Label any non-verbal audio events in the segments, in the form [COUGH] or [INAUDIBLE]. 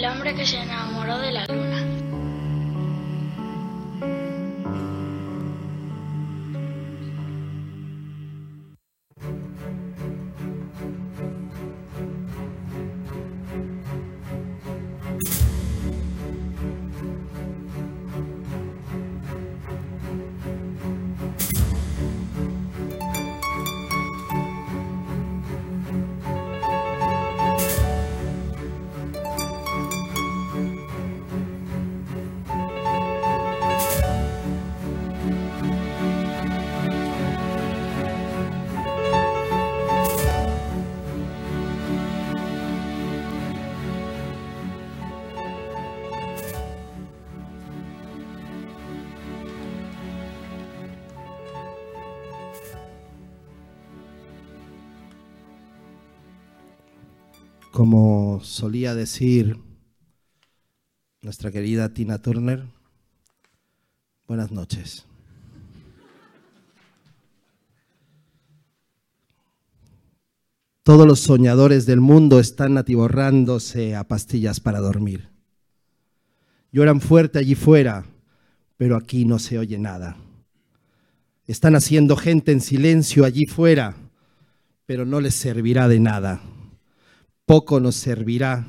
El hombre que se enamoró de la luna. Solía decir nuestra querida Tina Turner, buenas noches. Todos los soñadores del mundo están atiborrándose a pastillas para dormir. Lloran fuerte allí fuera, pero aquí no se oye nada. Están haciendo gente en silencio allí fuera, pero no les servirá de nada. Poco nos servirá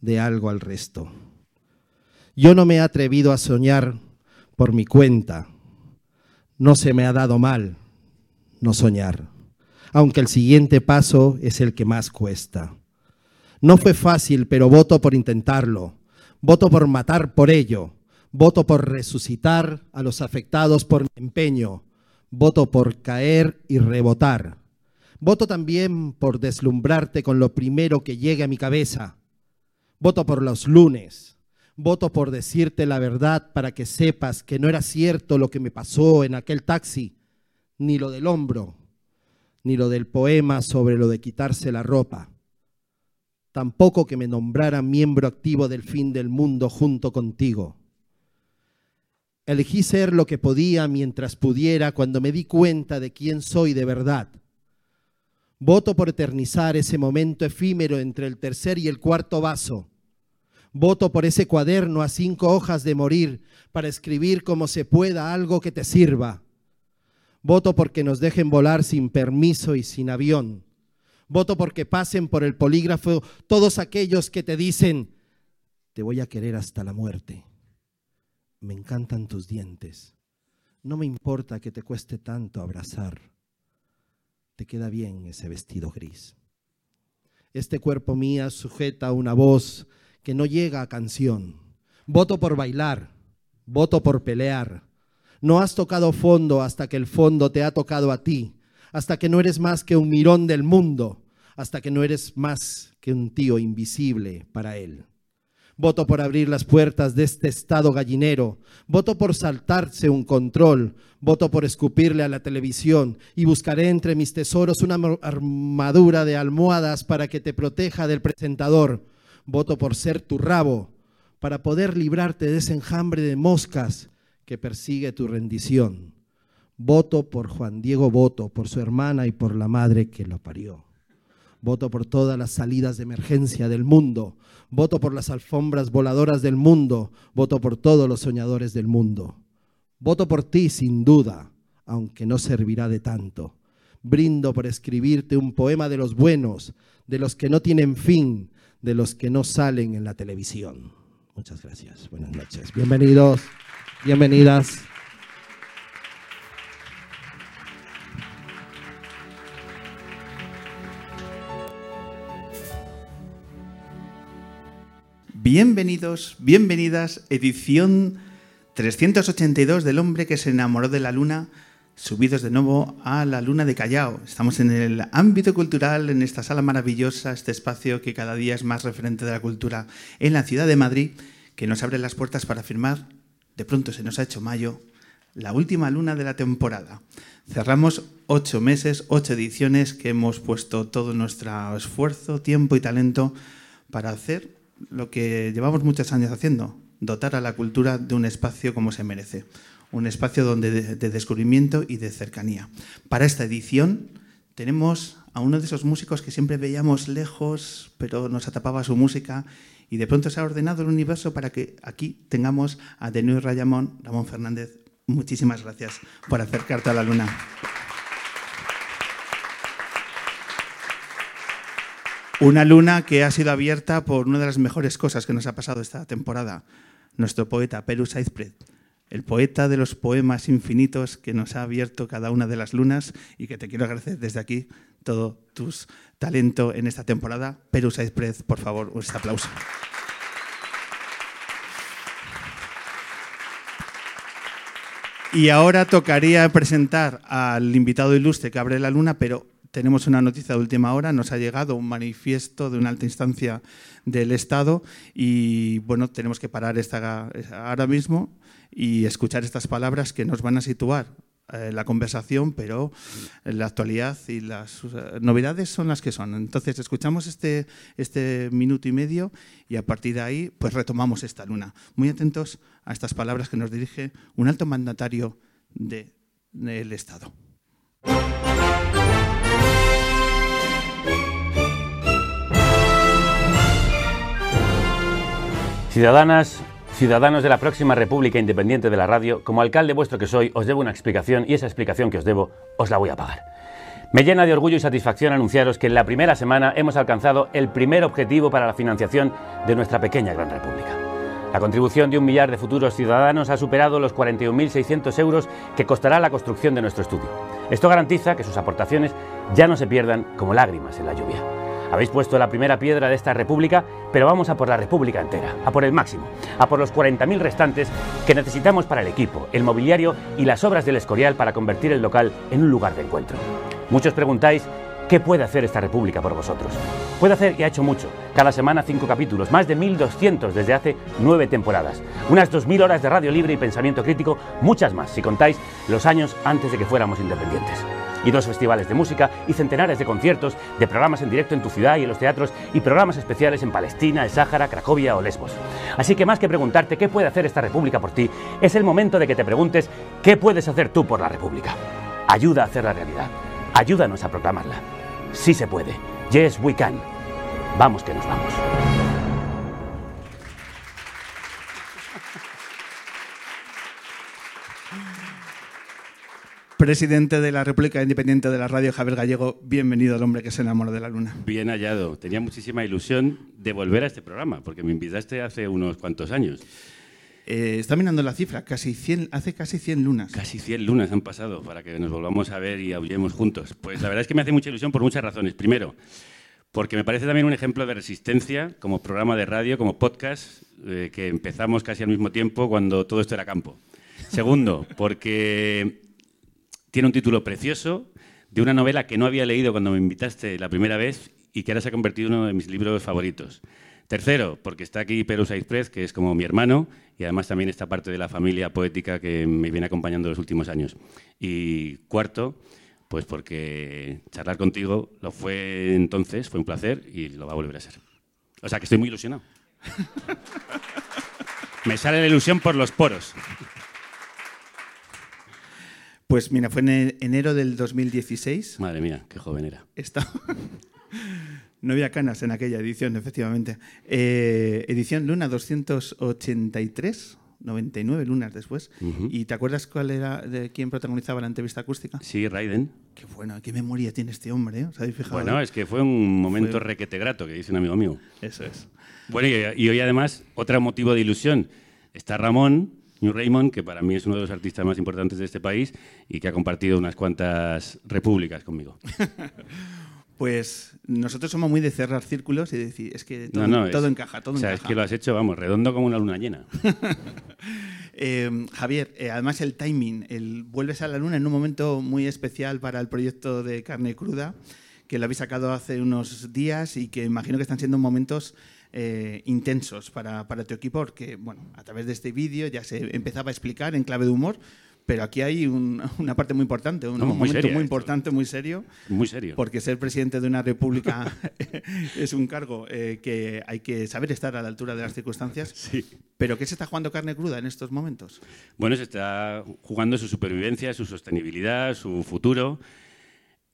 de algo al resto. Yo no me he atrevido a soñar por mi cuenta. No se me ha dado mal no soñar, aunque el siguiente paso es el que más cuesta. No fue fácil, pero voto por intentarlo. Voto por matar por ello. Voto por resucitar a los afectados por mi empeño. Voto por caer y rebotar. Voto también por deslumbrarte con lo primero que llegue a mi cabeza. Voto por los lunes. Voto por decirte la verdad para que sepas que no era cierto lo que me pasó en aquel taxi, ni lo del hombro, ni lo del poema sobre lo de quitarse la ropa. Tampoco que me nombrara miembro activo del fin del mundo junto contigo. Elegí ser lo que podía mientras pudiera cuando me di cuenta de quién soy de verdad. Voto por eternizar ese momento efímero entre el tercer y el cuarto vaso. Voto por ese cuaderno a cinco hojas de morir para escribir como se pueda algo que te sirva. Voto porque nos dejen volar sin permiso y sin avión. Voto porque pasen por el polígrafo todos aquellos que te dicen, te voy a querer hasta la muerte. Me encantan tus dientes. No me importa que te cueste tanto abrazar. Te queda bien ese vestido gris. Este cuerpo mía sujeta una voz que no llega a canción. Voto por bailar, voto por pelear. No has tocado fondo hasta que el fondo te ha tocado a ti, hasta que no eres más que un mirón del mundo, hasta que no eres más que un tío invisible para él. Voto por abrir las puertas de este estado gallinero. Voto por saltarse un control. Voto por escupirle a la televisión. Y buscaré entre mis tesoros una armadura de almohadas para que te proteja del presentador. Voto por ser tu rabo, para poder librarte de ese enjambre de moscas que persigue tu rendición. Voto por Juan Diego Voto, por su hermana y por la madre que lo parió. Voto por todas las salidas de emergencia del mundo. Voto por las alfombras voladoras del mundo. Voto por todos los soñadores del mundo. Voto por ti, sin duda, aunque no servirá de tanto. Brindo por escribirte un poema de los buenos, de los que no tienen fin, de los que no salen en la televisión. Muchas gracias. Buenas noches. Bienvenidos, bienvenidas. Bienvenidos, bienvenidas, edición 382 del hombre que se enamoró de la luna, subidos de nuevo a la luna de Callao. Estamos en el ámbito cultural, en esta sala maravillosa, este espacio que cada día es más referente de la cultura en la ciudad de Madrid, que nos abre las puertas para firmar, de pronto se nos ha hecho mayo, la última luna de la temporada. Cerramos ocho meses, ocho ediciones que hemos puesto todo nuestro esfuerzo, tiempo y talento para hacer lo que llevamos muchos años haciendo, dotar a la cultura de un espacio como se merece, un espacio donde de, descubrimiento y de cercanía. Para esta edición tenemos a uno de esos músicos que siempre veíamos lejos, pero nos atapaba su música, y de pronto se ha ordenado el universo para que aquí tengamos a Denis Rayamón, Ramón Fernández. Muchísimas gracias por acercarte a la luna. Una luna que ha sido abierta por una de las mejores cosas que nos ha pasado esta temporada. Nuestro poeta, Perú Saizpret, el poeta de los poemas infinitos que nos ha abierto cada una de las lunas y que te quiero agradecer desde aquí todo tu talento en esta temporada. Perú Saizpret, por favor, un aplauso. Y ahora tocaría presentar al invitado ilustre que abre la luna, pero tenemos una noticia de última hora, nos ha llegado un manifiesto de una alta instancia del Estado y bueno, tenemos que parar esta, ahora mismo y escuchar estas palabras que nos van a situar eh, la conversación, pero la actualidad y las eh, novedades son las que son. Entonces, escuchamos este, este minuto y medio y a partir de ahí, pues retomamos esta luna. Muy atentos a estas palabras que nos dirige un alto mandatario del Estado. Ciudadanas, ciudadanos de la próxima República Independiente de la Radio, como alcalde vuestro que soy, os debo una explicación y esa explicación que os debo os la voy a pagar. Me llena de orgullo y satisfacción anunciaros que en la primera semana hemos alcanzado el primer objetivo para la financiación de nuestra pequeña gran república. La contribución de un millar de futuros ciudadanos ha superado los 41.600 euros que costará la construcción de nuestro estudio. Esto garantiza que sus aportaciones ya no se pierdan como lágrimas en la lluvia. Habéis puesto la primera piedra de esta república, pero vamos a por la república entera, a por el máximo, a por los 40.000 restantes que necesitamos para el equipo, el mobiliario y las obras del Escorial para convertir el local en un lugar de encuentro. Muchos preguntáis ¿Qué puede hacer esta República por vosotros? Puede hacer y ha hecho mucho. Cada semana cinco capítulos, más de 1.200 desde hace nueve temporadas. Unas 2.000 horas de radio libre y pensamiento crítico, muchas más si contáis los años antes de que fuéramos independientes y dos festivales de música y centenares de conciertos, de programas en directo en tu ciudad y en los teatros y programas especiales en Palestina, el Sáhara, Cracovia o Lesbos. Así que más que preguntarte qué puede hacer esta República por ti, es el momento de que te preguntes qué puedes hacer tú por la República. Ayuda a hacer la realidad. Ayúdanos a proclamarla. Sí se puede. Yes, we can. Vamos que nos vamos. Presidente de la República Independiente de la Radio, Javier Gallego, bienvenido al hombre que se enamoró de la luna. Bien hallado. Tenía muchísima ilusión de volver a este programa, porque me invitaste hace unos cuantos años. Eh, está mirando la cifra, casi 100, hace casi 100 lunas. Casi 100 lunas han pasado para que nos volvamos a ver y aullemos juntos. Pues la verdad es que me hace mucha ilusión por muchas razones. Primero, porque me parece también un ejemplo de resistencia como programa de radio, como podcast, eh, que empezamos casi al mismo tiempo cuando todo esto era campo. Segundo, porque tiene un título precioso de una novela que no había leído cuando me invitaste la primera vez y que ahora se ha convertido en uno de mis libros favoritos. Tercero, porque está aquí Perú Saizprez, que es como mi hermano, y además también está parte de la familia poética que me viene acompañando los últimos años. Y cuarto, pues porque charlar contigo lo fue entonces, fue un placer y lo va a volver a ser. O sea que estoy muy ilusionado. [LAUGHS] me sale la ilusión por los poros. Pues mira, fue en enero del 2016. Madre mía, qué joven era. [LAUGHS] No había canas en aquella edición, efectivamente. Eh, edición Luna 283, 99 lunas después. ¿Y te acuerdas cuál era de quién protagonizaba la entrevista acústica? Sí, Raiden. Qué bueno, qué memoria tiene este hombre, ¿eh? Bueno, es que fue un momento requete grato, que dice un amigo mío. Eso es. Bueno, y hoy además, otro motivo de ilusión. Está Ramón, New Raymond, que para mí es uno de los artistas más importantes de este país y que ha compartido unas cuantas repúblicas conmigo. [LAUGHS] Pues nosotros somos muy de cerrar círculos y decir, es que todo, encaja, todo o sea, es que lo has hecho, vamos, redondo como una luna llena. [LAUGHS] Eh, Javier, eh, además el timing, el vuelves a la luna en un momento muy especial para el proyecto de carne cruda, que lo habéis sacado hace unos días y que imagino que están siendo momentos eh, intensos para, para, tu equipo, porque bueno, a través de este vídeo ya se empezaba a explicar en clave de humor, pero aquí hay [LAUGHS] una parte muy importante, un momento muy importante, muy serio. Muy serio. Porque ser presidente de una república [LAUGHS] es un cargo eh, que hay que saber estar a la altura de las circunstancias. [LAUGHS] Sí. ¿Pero qué se está jugando carne cruda en estos momentos? Bueno, se está jugando su supervivencia, su sostenibilidad, su futuro.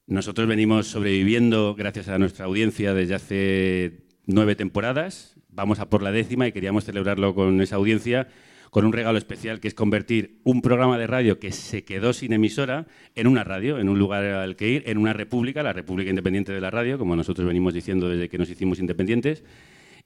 Nosotros venimos sobreviviendo gracias a nuestra audiencia desde hace nueve temporadas. Vamos a por la décima y queríamos celebrarlo con esa audiencia con un regalo especial que es convertir un programa de radio que se quedó sin emisora en una radio, en un lugar al que ir, en una república, la República Independiente de la Radio, como nosotros venimos diciendo desde que nos hicimos independientes.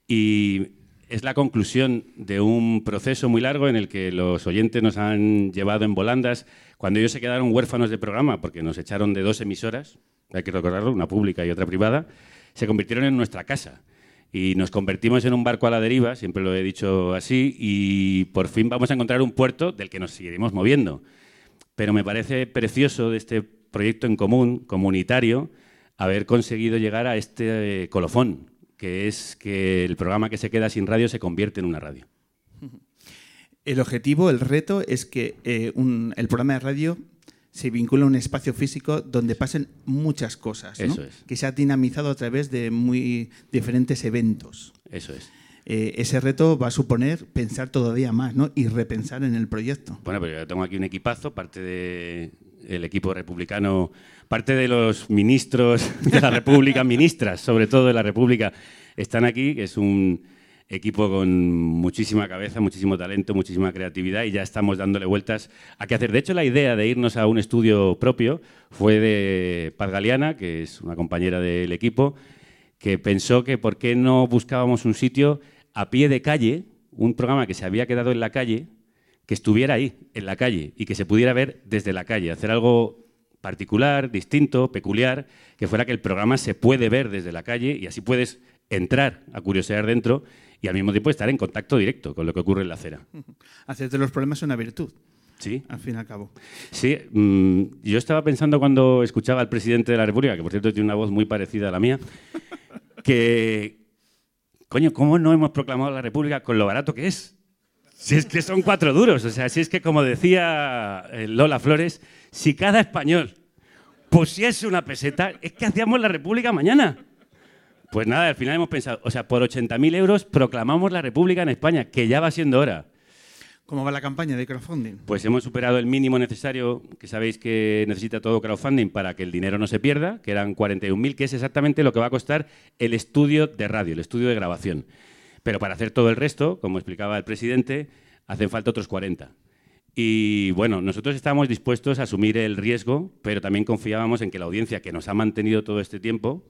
Y es la conclusión de un proceso muy largo en el que los oyentes nos han llevado en volandas cuando ellos se quedaron huérfanos de programa porque nos echaron de dos emisoras, hay que recordarlo, una pública y otra privada, se convirtieron en nuestra casa y nos convertimos en un barco a la deriva, siempre lo he dicho así, y por fin vamos a encontrar un puerto del que nos seguiremos moviendo. Pero me parece precioso de este proyecto en común, comunitario, haber conseguido llegar a este colofón, que es que el programa que se queda sin radio se convierte en una radio. [LAUGHS] El objetivo, el reto, es que eh, el programa de radio se vincula a un espacio físico donde pasen muchas cosas, que se ha dinamizado a través de muy diferentes eventos. Eso es. Eh, ese reto va a suponer pensar todavía más ¿no? y repensar en el proyecto. Bueno, pero yo tengo aquí un equipazo, parte del equipo republicano, parte de los ministros de la República, [LAUGHS] ministras sobre todo de la República, están aquí, que es un equipo con muchísima cabeza, muchísimo talento, muchísima creatividad y ya estamos dándole vueltas a qué hacer. De hecho, la idea de irnos a un estudio propio fue de Paz Galeana, que es una compañera del equipo, que pensó que por qué no buscábamos un sitio a pie de calle, un programa que se había quedado en la calle, que estuviera ahí, en la calle, y que se pudiera ver desde la calle, hacer algo particular, distinto, peculiar, que fuera que el programa se puede ver desde la calle y así puedes entrar a curiosear dentro y al mismo tiempo estar en contacto directo con lo que ocurre en la acera. Hacer de los problemas una virtud. Sí. Al fin y al cabo. Sí, mm, yo estaba pensando cuando escuchaba al presidente de la República, que por cierto tiene una voz muy parecida a la mía, [LAUGHS] que, coño, ¿cómo no hemos proclamado la República con lo barato que es? Si es que son cuatro duros, o sea, si es que como decía eh, Lola Flores, si cada español pusiese una peseta, es que hacíamos la República mañana. Pues nada, al final hemos pensado, o sea, por 80.000 euros proclamamos la República en España, que ya va siendo hora. ¿Cómo va la campaña de crowdfunding? Pues hemos superado el mínimo necesario, que sabéis que necesita todo crowdfunding para que el dinero no se pierda, que eran 41.000, que es exactamente lo que va a costar el estudio de radio, el estudio de grabación. Pero para hacer todo el resto, como explicaba el presidente, hacen falta otros 40. Y bueno, nosotros estábamos dispuestos a asumir el riesgo, pero también confiábamos en que la audiencia que nos ha mantenido todo este tiempo,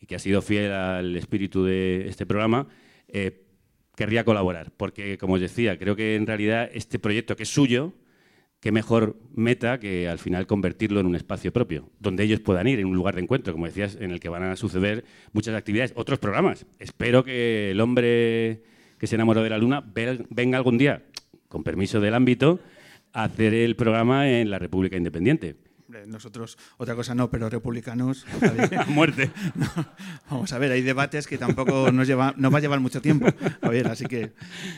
y que ha sido fiel al espíritu de este programa, eh, querría colaborar. Porque, como os decía, creo que en realidad este proyecto que es suyo, qué mejor meta que al final convertirlo en un espacio propio, donde ellos puedan ir, en un lugar de encuentro, como decías, en el que van a suceder muchas actividades, otros programas. Espero que el hombre que se enamoró de la luna venga algún día, con permiso del ámbito, a hacer el programa en la República Independiente nosotros otra cosa no, pero republicanos. [LAUGHS] a muerte. vamos a ver, hay debates que tampoco nos, lleva, nos va a llevar mucho tiempo. A ver, así que,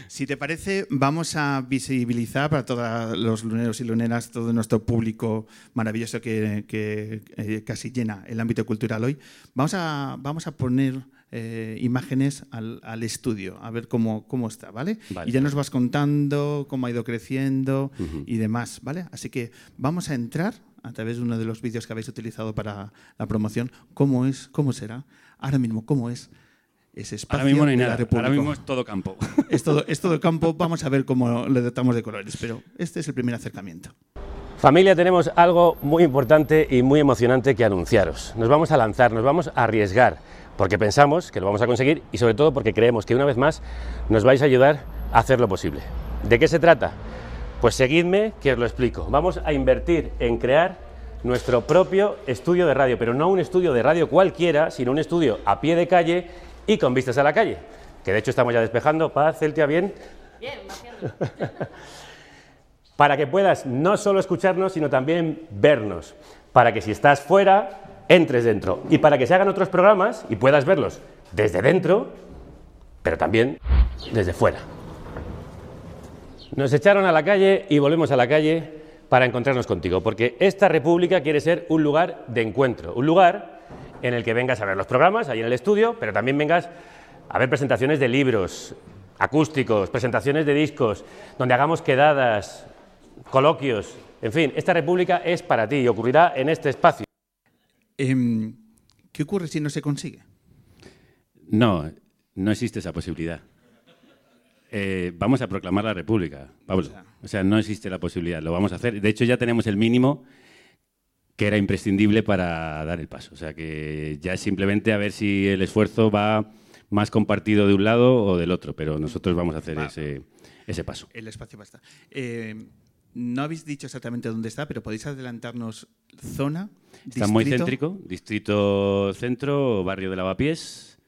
si te parece, vamos a visibilizar para todos los luneros y luneras, todo nuestro público maravilloso que, eh, casi llena el ámbito cultural hoy. Vamos a, vamos a poner eh, imágenes al, estudio, a ver cómo, cómo está, ¿vale? Y ya nos vas contando cómo ha ido creciendo y demás, ¿vale? Así que vamos a entrar a través de uno de los vídeos que habéis utilizado para la promoción, cómo es, cómo será, ahora mismo cómo es ese espacio ahora mismo no hay nada. Ahora mismo es todo campo. [LAUGHS] Es todo, es todo campo, vamos a ver cómo le dotamos de colores, pero este es el primer acercamiento. Familia, tenemos algo muy importante y muy emocionante que anunciaros. Nos vamos a lanzar, nos vamos a arriesgar, porque pensamos que lo vamos a conseguir y sobre todo porque creemos que una vez más nos vais a ayudar a hacer lo posible. ¿De qué se trata? Pues seguidme que os lo explico. Vamos a invertir en crear nuestro propio estudio de radio, pero no un estudio de radio cualquiera, sino un estudio a pie de calle y con vistas a la calle. Que de hecho estamos ya despejando. Paz, Celtia, ¿bien? Bien, [LAUGHS] Para que puedas no solo escucharnos, sino también vernos. Para que si estás fuera, entres dentro. Y para que se hagan otros programas y puedas verlos desde dentro, pero también desde fuera. Nos echaron a la calle y volvemos a la calle para encontrarnos contigo, porque esta república quiere ser un lugar de encuentro, un lugar en el que vengas a ver los programas, ahí en el estudio, pero también vengas a ver presentaciones de libros, acústicos, presentaciones de discos, donde hagamos quedadas, coloquios, en fin, esta república es para ti y ocurrirá en este espacio. Em, ¿Qué ocurre si no se consigue? No, no existe esa posibilidad. Eh, vamos a proclamar la República, Pablo. O sea, no existe la posibilidad, lo vamos a hacer. De hecho, ya tenemos el mínimo que era imprescindible para dar el paso. O sea, que ya es simplemente a ver si el esfuerzo va más compartido de un lado o del otro, pero nosotros vamos a hacer ese, ese, paso. El espacio basta. Eh, no habéis dicho exactamente dónde está, pero podéis adelantarnos zona. Está muy céntrico, distrito centro, barrio de Lavapiés,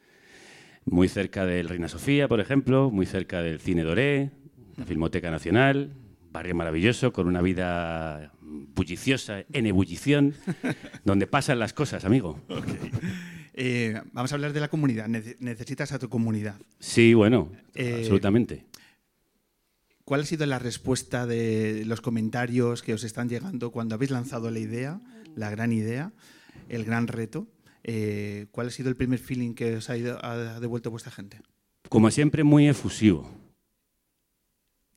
muy cerca del Reina Sofía, por ejemplo, muy cerca del Cine Doré, la Filmoteca Nacional, barrio maravilloso, con una vida bulliciosa, en ebullición, [LAUGHS] donde pasan las cosas, amigo. Eh, vamos a hablar de la comunidad. necesitas a tu comunidad. Sí, bueno, eh, absolutamente. ¿Cuál ha sido la respuesta de los comentarios que os están llegando cuando habéis lanzado la idea, la gran idea, el gran reto? Eh, ¿Cuál ha sido el primer feeling que os ha, devuelto vuestra gente? Como siempre, muy efusivo.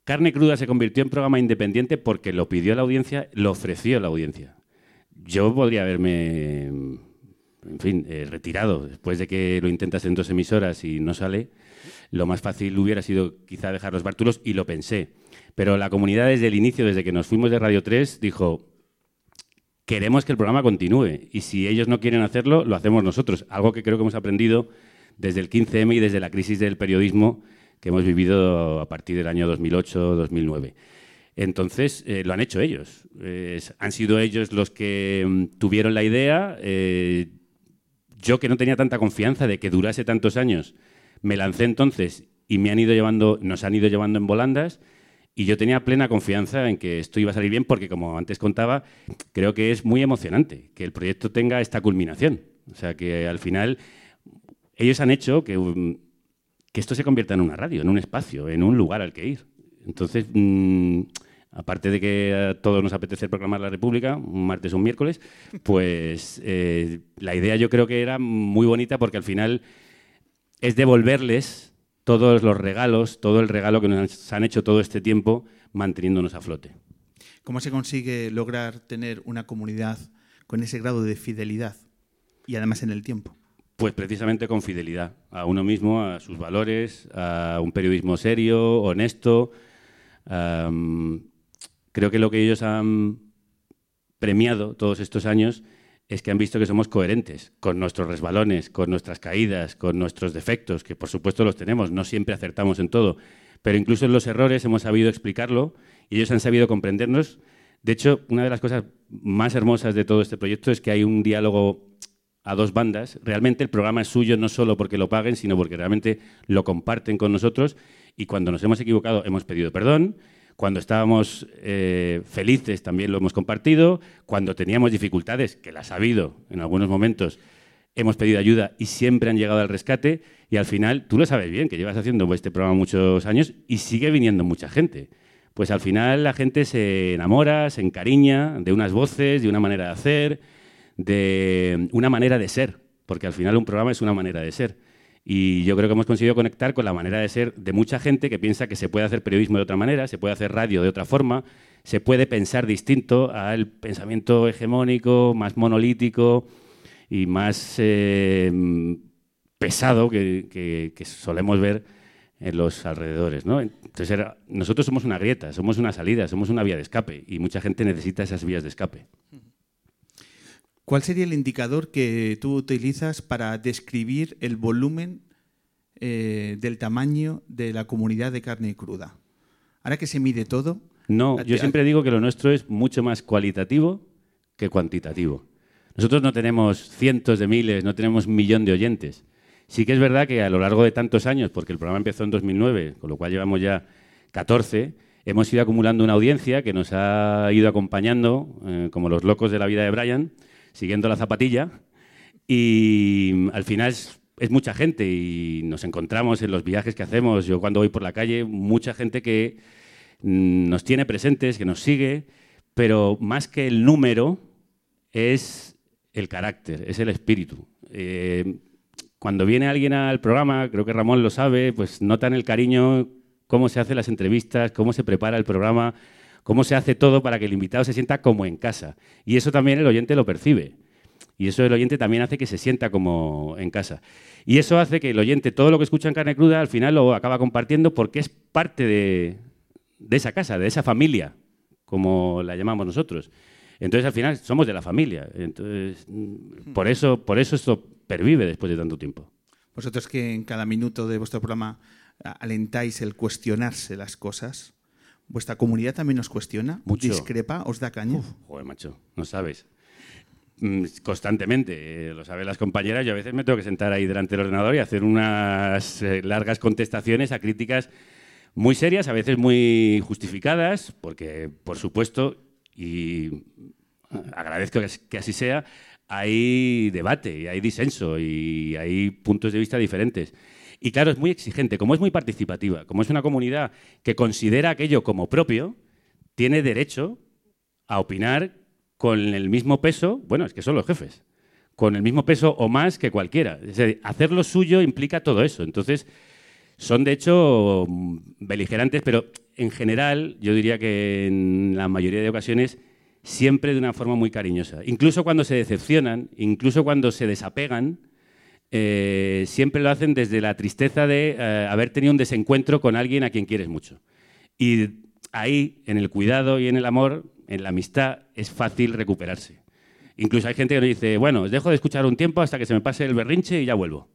Carne Cruda se convirtió en programa independiente porque lo pidió la audiencia, lo ofreció la audiencia. Yo podría haberme, en fin, eh, retirado después de que lo intentas en dos emisoras y no sale lo más fácil hubiera sido quizá dejar los bártulos y lo pensé. Pero la comunidad desde el inicio, desde que nos fuimos de Radio 3, dijo, queremos que el programa continúe y si ellos no quieren hacerlo, lo hacemos nosotros. Algo que creo que hemos aprendido desde el 15M y desde la crisis del periodismo que hemos vivido a partir del año 2008-2009. Entonces, eh, lo han hecho ellos. han sido ellos los que mm, tuvieron la idea. Eh, yo que no tenía tanta confianza de que durase tantos años me lancé entonces y me han ido llevando, nos han ido llevando en volandas y yo tenía plena confianza en que esto iba a salir bien porque, como antes contaba, creo que es muy emocionante que el proyecto tenga esta culminación. O sea, que al final ellos han hecho que, esto se convierta en una radio, en un espacio, en un lugar al que ir. Entonces, mm, aparte de que a todos nos apetece proclamar la República, un martes o un miércoles, pues eh, la idea yo creo que era muy bonita porque al final es devolverles todos los regalos, todo el regalo que nos han hecho todo este tiempo manteniéndonos a flote. ¿Cómo se consigue lograr tener una comunidad con ese grado de fidelidad y además en el tiempo? Pues precisamente con fidelidad a uno mismo, a sus valores, a un periodismo serio, honesto. creo que lo que ellos han premiado todos estos años es que han visto que somos coherentes con nuestros resbalones, con nuestras caídas, con nuestros defectos, que por supuesto los tenemos, no siempre acertamos en todo, pero incluso en los errores hemos sabido explicarlo y ellos han sabido comprendernos. De hecho, una de las cosas más hermosas de todo este proyecto es que hay un diálogo a dos bandas. Realmente el programa es suyo no solo porque lo paguen, sino porque realmente lo comparten con nosotros y cuando nos hemos equivocado hemos pedido perdón cuando estábamos eh, felices también lo hemos compartido. Cuando teníamos dificultades, que las ha habido en algunos momentos, hemos pedido ayuda y siempre han llegado al rescate. Y al final, tú lo sabes bien, que llevas haciendo este programa muchos años y sigue viniendo mucha gente. Pues al final la gente se enamora, se encariña de unas voces, de una manera de hacer, de una manera de ser, porque al final un programa es una manera de ser. Y yo creo que hemos conseguido conectar con la manera de ser de mucha gente que piensa que se puede hacer periodismo de otra manera, se puede hacer radio de otra forma, se puede pensar distinto al pensamiento hegemónico, más monolítico y más eh, pesado que, solemos ver en los alrededores. ¿no? Entonces, nosotros somos una grieta, somos una salida, somos una vía de escape y mucha gente necesita esas vías de escape. ¿Cuál sería el indicador que tú utilizas para describir el volumen eh, del tamaño de la comunidad de carne cruda? Ahora que se mide todo. No, yo siempre digo que lo nuestro es mucho más cualitativo que cuantitativo. Nosotros no tenemos cientos de miles, no tenemos un millón de oyentes. Sí que es verdad que a lo largo de tantos años, porque el programa empezó en 2009, con lo cual llevamos ya 14, hemos ido acumulando una audiencia que nos ha ido acompañando, eh, como los locos de la vida de Brian, siguiendo la zapatilla y al final es, mucha gente y nos encontramos en los viajes que hacemos. Yo cuando voy por la calle, mucha gente que mm, nos tiene presentes, que nos sigue, pero más que el número es el carácter, es el espíritu. Eh, cuando viene alguien al programa, creo que Ramón lo sabe, pues notan el cariño, cómo se hacen las entrevistas, cómo se prepara el programa, cómo se hace todo para que el invitado se sienta como en casa. Y eso también el oyente lo percibe. Y eso el oyente también hace que se sienta como en casa. Y eso hace que el oyente, todo lo que escucha en carne cruda, al final lo acaba compartiendo porque es parte de, de esa casa, de esa familia, como la llamamos nosotros. Entonces, al final, somos de la familia. Entonces, mm, por eso, por eso esto pervive después de tanto tiempo. Vosotros que en cada minuto de vuestro programa alentáis el cuestionarse las cosas, ¿vuestra comunidad también os cuestiona? Mucho. ¿Discrepa? ¿Os da caña? Joder, macho, no sabes. Mm, Constantemente, eh, lo saben las compañeras, yo a veces me tengo que sentar ahí delante del ordenador y hacer unas eh, largas contestaciones a críticas muy serias, a veces muy justificadas, porque, por supuesto, y agradezco que así sea, hay debate y hay disenso y hay puntos de vista diferentes. Y claro, es muy exigente, como es muy participativa, como es una comunidad que considera aquello como propio, tiene derecho a opinar con el mismo peso, bueno, es que son los jefes, con el mismo peso o más que cualquiera. Hacer lo suyo implica todo eso. Entonces, son de hecho mm, beligerantes, pero en general yo diría que en la mayoría de ocasiones siempre de una forma muy cariñosa. Incluso cuando se decepcionan, incluso cuando se desapegan, eh, siempre lo hacen desde la tristeza de eh, haber tenido un desencuentro con alguien a quien quieres mucho. Y ahí, en el cuidado y en el amor, en la amistad, es fácil recuperarse. Incluso hay gente que nos dice, bueno, os dejo de escuchar un tiempo hasta que se me pase el berrinche y ya vuelvo.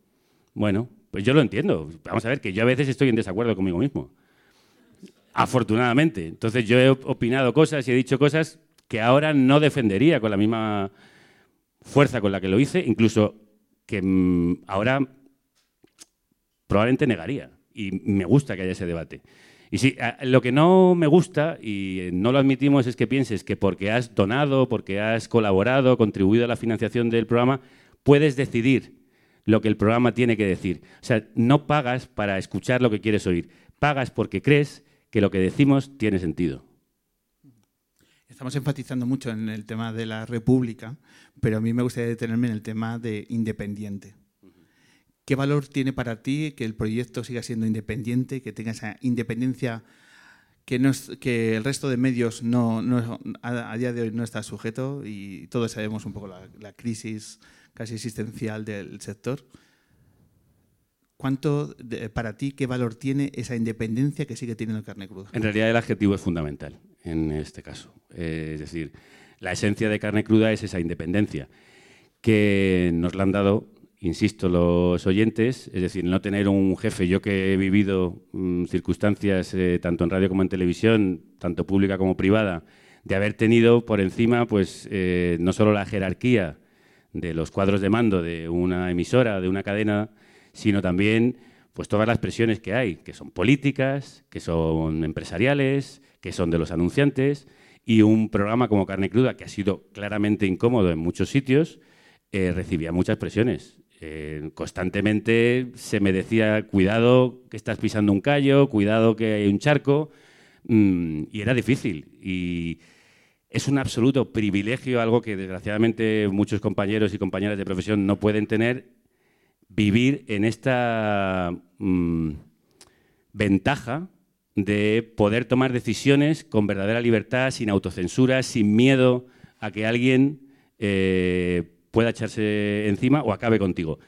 Bueno, pues yo lo entiendo. Vamos a ver que yo a veces estoy en desacuerdo conmigo mismo. Afortunadamente. Entonces yo he opinado cosas y he dicho cosas que ahora no defendería con la misma fuerza con la que lo hice, incluso que mm, ahora probablemente negaría. Y me gusta que haya ese debate. Y sí, lo que no me gusta, y no lo admitimos, es que pienses que porque has donado, porque has colaborado, contribuido a la financiación del programa, puedes decidir lo que el programa tiene que decir. O sea, no pagas para escuchar lo que quieres oír, pagas porque crees que lo que decimos tiene sentido. Estamos enfatizando mucho en el tema de la república, pero a mí me gustaría detenerme en el tema de independiente. ¿Qué valor tiene para ti que el proyecto siga siendo independiente, que tenga esa independencia que, no es- que el resto de medios no, no- a, día de hoy no está sujeto y todos sabemos un poco la, la crisis casi existencial del sector? ¿Cuánto, para ti, qué valor tiene esa independencia que sigue teniendo carne cruda? En realidad el adjetivo es fundamental en este caso. Eh, es decir, la esencia de carne cruda es esa independencia que nos la han dado, insisto, los oyentes, es decir, no tener un jefe. Yo que he vivido mm, circunstancias eh, tanto en radio como en televisión, tanto pública como privada, de haber tenido por encima, pues, eh, no solo la jerarquía de los cuadros de mando de una emisora, de una cadena, sino también pues todas las presiones que hay, que son políticas, que son empresariales, que son de los anunciantes, y un programa como Carne Cruda, que ha sido claramente incómodo en muchos sitios, eh, recibía muchas presiones. Eh, constantemente se me decía, cuidado que estás pisando un callo, cuidado que hay un charco, mm, y era difícil. Y es un absoluto privilegio, algo que desgraciadamente muchos compañeros y compañeras de profesión no pueden tener, vivir en esta mm, ventaja de poder tomar decisiones con verdadera libertad, sin autocensura, sin miedo a que alguien eh, pueda echarse encima o acabe contigo.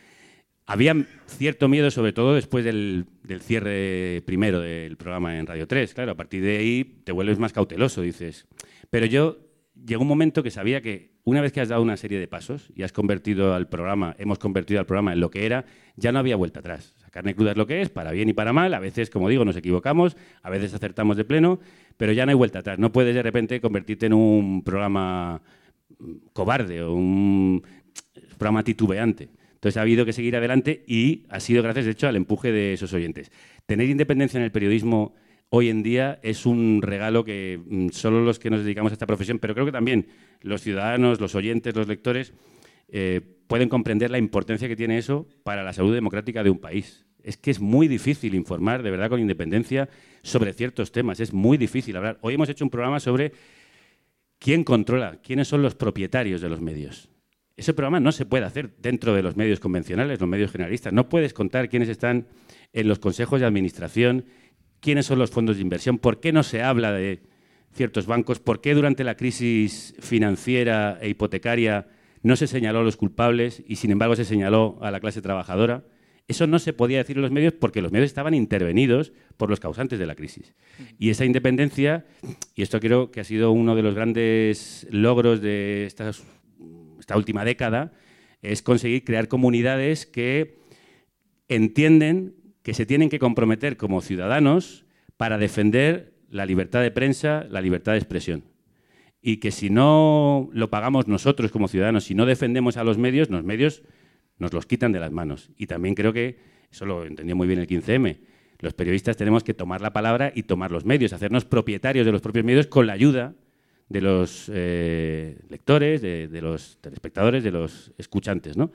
Había cierto miedo, sobre todo después del, del cierre primero del programa en Radio 3. Claro, a partir de ahí te vuelves más cauteloso, dices. Pero yo llegó un momento que sabía que una vez que has dado una serie de pasos y has convertido al programa, hemos convertido al programa en lo que era, ya no había vuelta atrás. O carne cruda es lo que es, para bien y para mal. A veces, como digo, nos equivocamos, a veces acertamos de pleno, pero ya no hay vuelta atrás. No puedes de repente convertirte en un programa mm, cobarde o un programa titubeante. Entonces ha habido que seguir adelante y ha sido gracias, de hecho, al empuje de esos oyentes. Tener independencia en el periodismo hoy en día es un regalo que mm, solo los que nos dedicamos a esta profesión, pero creo que también los ciudadanos, los oyentes, los lectores, eh, pueden comprender la importancia que tiene eso para la salud democrática de un país. Es que es muy difícil informar de verdad con independencia sobre ciertos temas, es muy difícil hablar. Hoy hemos hecho un programa sobre quién controla, quiénes son los propietarios de los medios. Ese programa no se puede hacer dentro de los medios convencionales, los medios generalistas. No puedes contar quiénes están en los consejos de administración, quiénes son los fondos de inversión, por qué no se habla de ciertos bancos, por qué durante la crisis financiera e hipotecaria no se señaló a los culpables y sin embargo se señaló a la clase trabajadora. Eso no se podía decir en los medios porque los medios estaban intervenidos por los causantes de la crisis. Y esa independencia, y esto creo que ha sido uno de los grandes logros de esta, esta última década, es conseguir crear comunidades que entienden que se tienen que comprometer como ciudadanos para defender la libertad de prensa, la libertad de expresión. Y que si no lo pagamos nosotros como ciudadanos, si no defendemos a los medios, los medios nos los quitan de las manos. Y también creo que, eso lo entendió muy bien el 15M, los periodistas tenemos que tomar la palabra y tomar los medios, hacernos propietarios de los propios medios con la ayuda de los eh, lectores, de, los telespectadores, de los escuchantes, ¿no?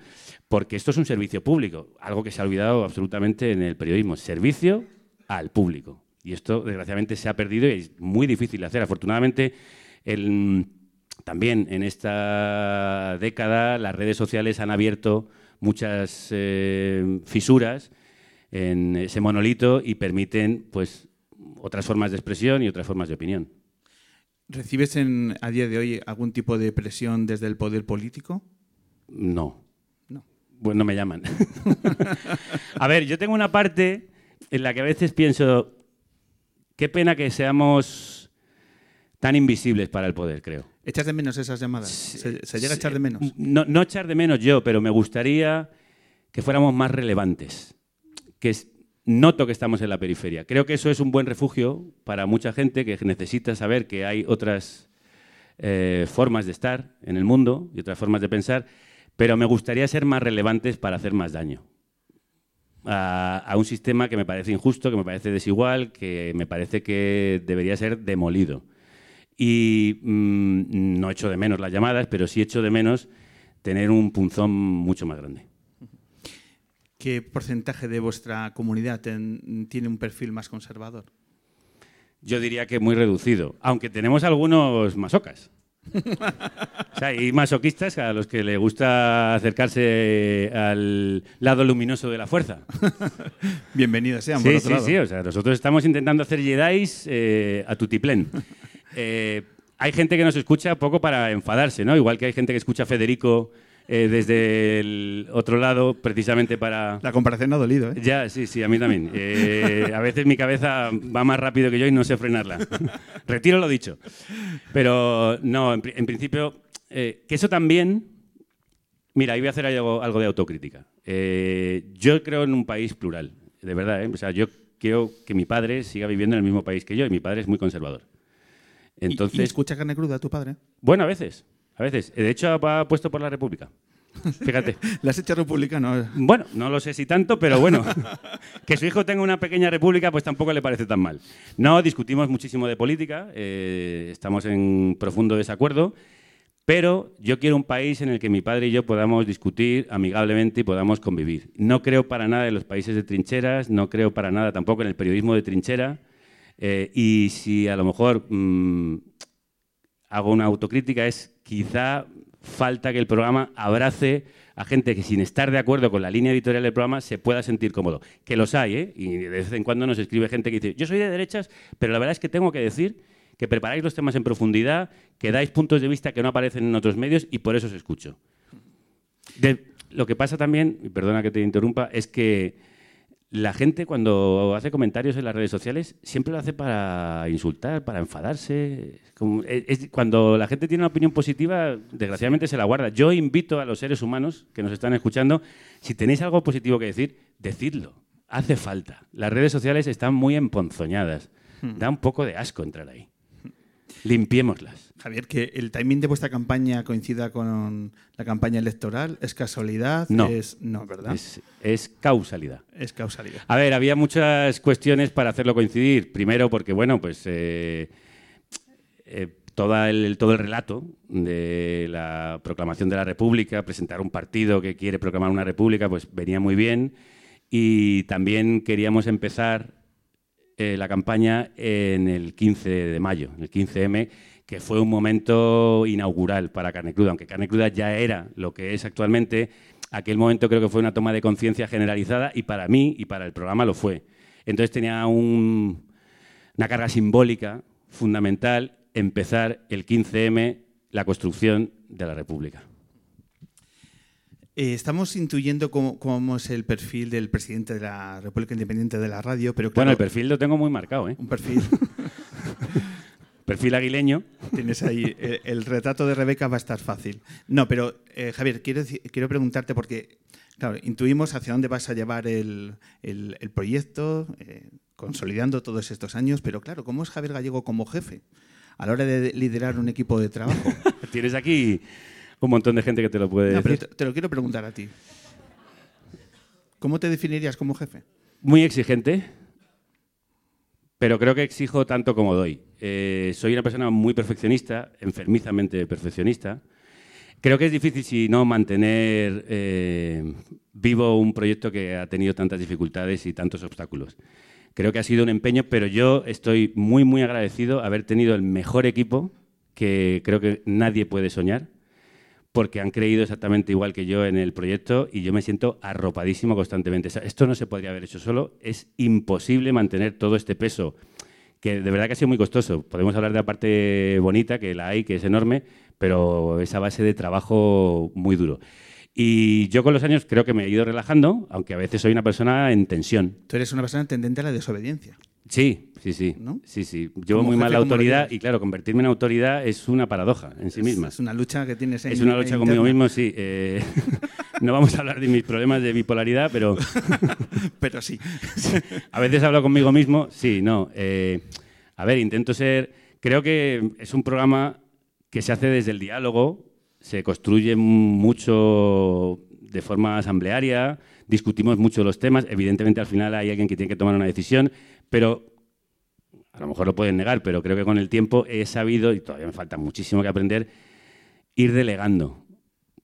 Porque esto es un servicio público, algo que se ha olvidado absolutamente en el periodismo, servicio al público. Y esto, desgraciadamente, se ha perdido y es muy difícil de hacer. Afortunadamente, también en esta década las redes sociales han abierto muchas eh, fisuras en ese monolito y permiten pues, otras formas de expresión y otras formas de opinión. ¿Recibes en, a día de hoy algún tipo de presión desde el poder político? No. No. Pues no me llaman. [LAUGHS] a ver, yo tengo una parte en la que a veces pienso, qué pena que seamos tan invisibles para el poder, creo. ¿Echas de menos esas llamadas? ¿Se, llega a echar de menos? No, no echar de menos yo, pero me gustaría que fuéramos más relevantes. Que noto que estamos en la periferia. Creo que eso es un buen refugio para mucha gente que necesita saber que hay otras eh, formas de estar en el mundo y otras formas de pensar, pero me gustaría ser más relevantes para hacer más daño. A, un sistema que me parece injusto, que me parece desigual, que me parece que debería ser demolido. Y mm, no echo de menos las llamadas, pero sí echo de menos tener un punzón mucho más grande. ¿Qué porcentaje de vuestra comunidad tiene un perfil más conservador? Yo diría que muy reducido, aunque tenemos algunos masocas. [LAUGHS] o sea, hay masoquistas a los que le gusta acercarse al lado luminoso de la fuerza. [LAUGHS] Bienvenidos sean, sí, sí, Sí, o sea, nosotros estamos intentando hacer Jedi eh, a tutiplén. [LAUGHS] Eh, hay gente que nos escucha poco para enfadarse, ¿no? Igual que hay gente que escucha a Federico eh, desde el otro lado, precisamente para... La comparación no ha dolido, ¿eh? Ya, sí, sí, a mí también. Eh, a veces mi cabeza va más rápido que yo y no sé frenarla. [LAUGHS] Retiro lo dicho. Pero no, en, principio, eh, que eso también... Mira, ahí voy a hacer algo, algo de autocrítica. yo creo en un país plural, de verdad. O sea, yo quiero que mi padre siga viviendo en el mismo país que yo y mi padre es muy conservador. Entonces, ¿Y, escucha carne cruda tu padre? Bueno, a veces. A veces. De hecho, ha puesto por la República. Fíjate. [LAUGHS] ¿La has hecho republicano? Bueno, no lo sé si tanto, pero bueno. [LAUGHS] que su hijo tenga una pequeña república, pues tampoco le parece tan mal. No, discutimos muchísimo de política, eh, estamos en profundo desacuerdo, pero yo quiero un país en el que mi padre y yo podamos discutir amigablemente y podamos convivir. No creo para nada en los países de trincheras, no creo para nada tampoco en el periodismo de trinchera. Eh, y si a lo mejor mm, hago una autocrítica es quizá falta que el programa abrace a gente que sin estar de acuerdo con la línea editorial del programa se pueda sentir cómodo. Que los hay, ¿eh? Y de vez en cuando nos escribe gente que dice, yo soy de derechas, pero la verdad es que tengo que decir que preparáis los temas en profundidad, que dais puntos de vista que no aparecen en otros medios y por eso os escucho. lo que pasa también, perdona que te interrumpa, es que la gente cuando hace comentarios en las redes sociales siempre lo hace para insultar, para enfadarse. cuando la gente tiene una opinión positiva, desgraciadamente se la guarda. Yo invito a los seres humanos que nos están escuchando, si tenéis algo positivo que decir, decidlo. Hace falta. Las redes sociales están muy emponzoñadas. Hmm. Da un poco de asco entrar ahí. Limpiémoslas. Javier, que el timing de vuestra campaña coincida con la campaña electoral, ¿es casualidad? No, es, no ¿verdad? Es, causalidad. Es causalidad. A ver, había muchas cuestiones para hacerlo coincidir. Primero, porque, bueno, pues eh, eh, todo, el, todo el relato de la proclamación de la República, presentar un partido que quiere proclamar una República, pues venía muy bien. Y también queríamos empezar eh, la campaña en el 15 de mayo, el 15M, que fue un momento inaugural para Carne Cruda, aunque Carne Cruda ya era lo que es actualmente, aquel momento creo que fue una toma de conciencia generalizada y para mí y para el programa lo fue. Entonces tenía una carga simbólica fundamental empezar el 15M la construcción de la República. Eh, estamos intuyendo cómo, cómo es el perfil del presidente de la República Independiente de la Radio, pero claro, Bueno, el perfil lo tengo muy marcado, ¿eh? un perfil. [LAUGHS] Perfil aguileño. Tienes ahí el, el retrato de Rebeca va a estar fácil. No, pero eh, Javier, quiero, quiero preguntarte porque, claro, intuimos hacia dónde vas a llevar el, el- el proyecto, eh, consolidando todos estos años, pero claro, ¿cómo es Javier Gallego como jefe a la hora de liderar un equipo de trabajo? [LAUGHS] Tienes aquí un montón de gente que te lo puede No, pero te lo quiero preguntar a ti. ¿Cómo te definirías como jefe? Muy exigente, pero creo que exijo tanto como doy. Eh, soy una persona muy perfeccionista, enfermizamente perfeccionista. Creo que es difícil, si no, mantener eh, vivo un proyecto que ha tenido tantas dificultades y tantos obstáculos. Creo que ha sido un empeño, pero yo estoy muy, muy agradecido haber tenido el mejor equipo que creo que nadie puede soñar, porque han creído exactamente igual que yo en el proyecto y yo me siento arropadísimo constantemente. O sea, esto no se podría haber hecho solo, es imposible mantener todo este peso, que de verdad que ha sido muy costoso. Podemos hablar de la parte bonita, que la hay, que es enorme, pero esa base de trabajo muy duro. Y yo con los años creo que me he ido relajando, aunque a veces soy una persona en tensión. Tú eres una persona tendente a la desobediencia. Sí, sí, sí. ¿No? Sí, sí. Llevo Como muy mal jefe, la ¿cómo lo autoridad y claro, convertirme en autoridad es una paradoja en sí misma. Es una lucha que tienes en Es una lucha conmigo mismo, sí. Eh, [LAUGHS] no vamos a hablar de mis problemas de bipolaridad, pero [LAUGHS] Pero sí. a veces hablo conmigo mismo, sí, no. Eh, a ver, intento ser... Creo que es un programa que se hace desde el diálogo, se construye mucho de forma asamblearia, discutimos mucho los temas, evidentemente al final hay alguien que tiene que tomar una decisión, pero a lo mejor lo pueden negar, pero creo que con el tiempo he sabido, y todavía me falta muchísimo que aprender, ir delegando.